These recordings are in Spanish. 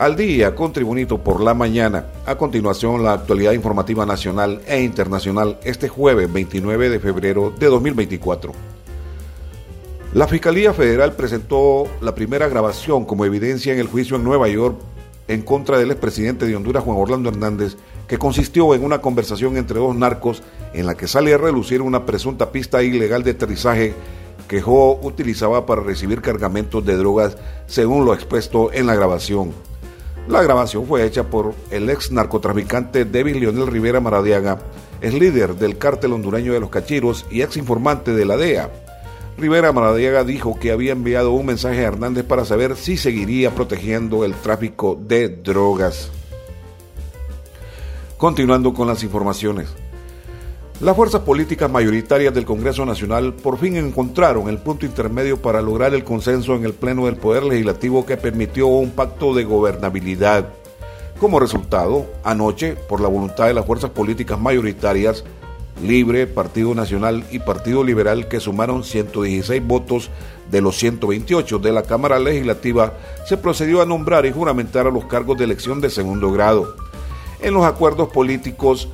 al día con Tribunito por la mañana. A continuación, la actualidad informativa nacional e internacional este jueves 29 de febrero de 2024. La Fiscalía Federal presentó la primera grabación como evidencia en el juicio en Nueva York en contra del expresidente de Honduras, Juan Orlando Hernández, que consistió en una conversación entre dos narcos en la que sale a relucir una presunta pista ilegal de aterrizaje que Jo utilizaba para recibir cargamentos de drogas, según lo expuesto en la grabación. La grabación fue hecha por el ex narcotraficante David Leonel Rivera Maradiaga, es líder del cártel hondureño de los Cachiros y ex informante de la DEA. Rivera Maradiaga dijo que había enviado un mensaje a Hernández para saber si seguiría protegiendo el tráfico de drogas. Continuando con las informaciones. Las fuerzas políticas mayoritarias del Congreso Nacional por fin encontraron el punto intermedio para lograr el consenso en el Pleno del Poder Legislativo que permitió un pacto de gobernabilidad. Como resultado, anoche, por la voluntad de las fuerzas políticas mayoritarias, Libre, Partido Nacional y Partido Liberal, que sumaron 116 votos de los 128 de la Cámara Legislativa, se procedió a nombrar y juramentar a los cargos de elección de segundo grado. En los acuerdos políticos,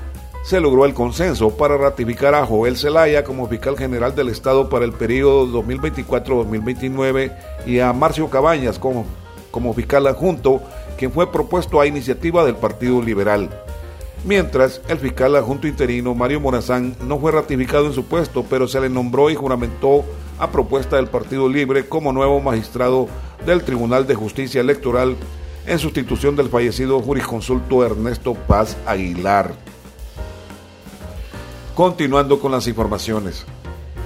se logró el consenso para ratificar a Joel Zelaya como fiscal general del Estado para el periodo 2024-2029 y a Marcio Cabañas como, como fiscal adjunto, quien fue propuesto a iniciativa del Partido Liberal. Mientras, el fiscal adjunto interino Mario Morazán no fue ratificado en su puesto, pero se le nombró y juramentó a propuesta del Partido Libre como nuevo magistrado del Tribunal de Justicia Electoral en sustitución del fallecido jurisconsulto Ernesto Paz Aguilar. Continuando con las informaciones.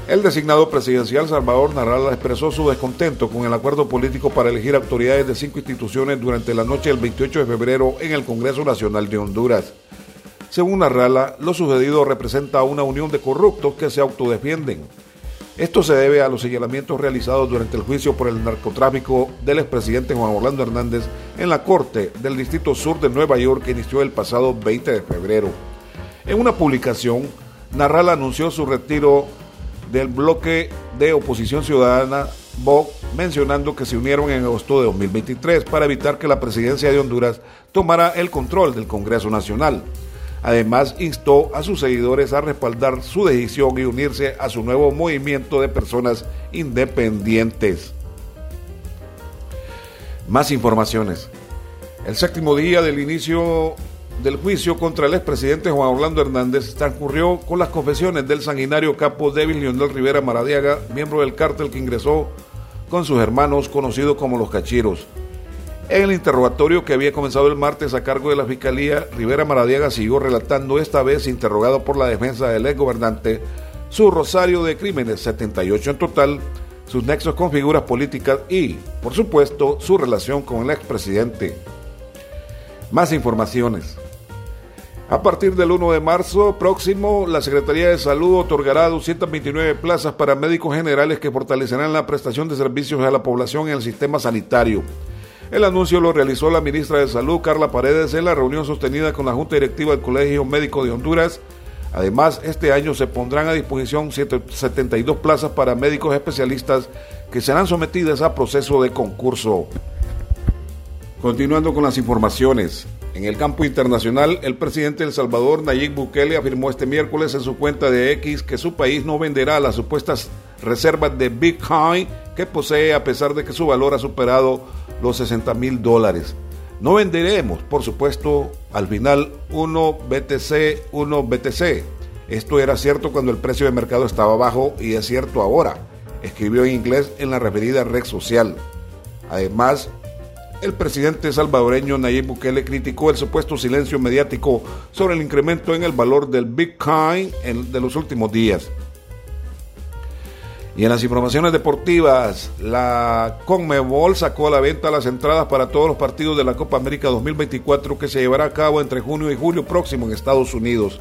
El designado presidencial Salvador Narrala expresó su descontento con el acuerdo político para elegir autoridades de cinco instituciones durante la noche del 28 de febrero en el Congreso Nacional de Honduras. Según Narrala, lo sucedido representa una unión de corruptos que se autodefienden. Esto se debe a los señalamientos realizados durante el juicio por el narcotráfico del expresidente Juan Orlando Hernández en la Corte del Distrito Sur de Nueva York que inició el pasado 20 de febrero. En una publicación, Narral anunció su retiro del bloque de oposición ciudadana BOC, mencionando que se unieron en agosto de 2023 para evitar que la presidencia de Honduras tomara el control del Congreso Nacional. Además, instó a sus seguidores a respaldar su decisión y unirse a su nuevo movimiento de personas independientes. Más informaciones. El séptimo día del inicio del juicio contra el expresidente Juan Orlando Hernández transcurrió con las confesiones del sanguinario capo débil Leonel Rivera Maradiaga, miembro del cártel que ingresó con sus hermanos conocidos como los Cachiros. En el interrogatorio que había comenzado el martes a cargo de la Fiscalía, Rivera Maradiaga siguió relatando, esta vez interrogado por la defensa del ex gobernante, su rosario de crímenes, 78 en total, sus nexos con figuras políticas y, por supuesto, su relación con el expresidente. Más informaciones. A partir del 1 de marzo próximo, la Secretaría de Salud otorgará 229 plazas para médicos generales que fortalecerán la prestación de servicios a la población en el sistema sanitario. El anuncio lo realizó la ministra de Salud, Carla Paredes, en la reunión sostenida con la Junta Directiva del Colegio Médico de Honduras. Además, este año se pondrán a disposición 72 plazas para médicos especialistas que serán sometidas a proceso de concurso. Continuando con las informaciones. En el campo internacional, el presidente de El Salvador, Nayib Bukele, afirmó este miércoles en su cuenta de X que su país no venderá las supuestas reservas de Bitcoin que posee a pesar de que su valor ha superado los 60 mil dólares. No venderemos, por supuesto, al final 1 BTC, 1 BTC. Esto era cierto cuando el precio de mercado estaba bajo y es cierto ahora, escribió en inglés en la referida red social. Además, el presidente salvadoreño Nayib Bukele criticó el supuesto silencio mediático sobre el incremento en el valor del Bitcoin de los últimos días. Y en las informaciones deportivas, la Conmebol sacó a la venta las entradas para todos los partidos de la Copa América 2024 que se llevará a cabo entre junio y julio próximo en Estados Unidos.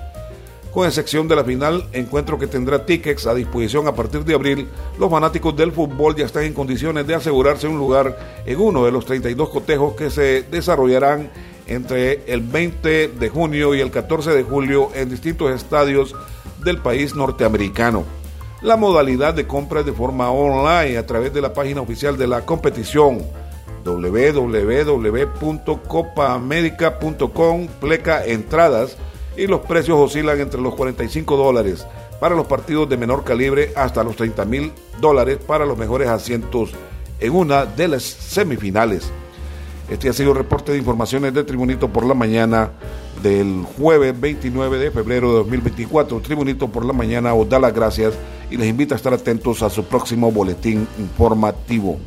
Con excepción de la final, encuentro que tendrá tickets a disposición a partir de abril, los fanáticos del fútbol ya están en condiciones de asegurarse un lugar en uno de los 32 cotejos que se desarrollarán entre el 20 de junio y el 14 de julio en distintos estadios del país norteamericano. La modalidad de compra es de forma online a través de la página oficial de la competición www.copaamerica.com pleca entradas y los precios oscilan entre los 45 dólares para los partidos de menor calibre hasta los 30 mil dólares para los mejores asientos en una de las semifinales. Este ha sido el reporte de informaciones de Tribunito por la mañana del jueves 29 de febrero de 2024. Tribunito por la mañana os da las gracias y les invita a estar atentos a su próximo boletín informativo.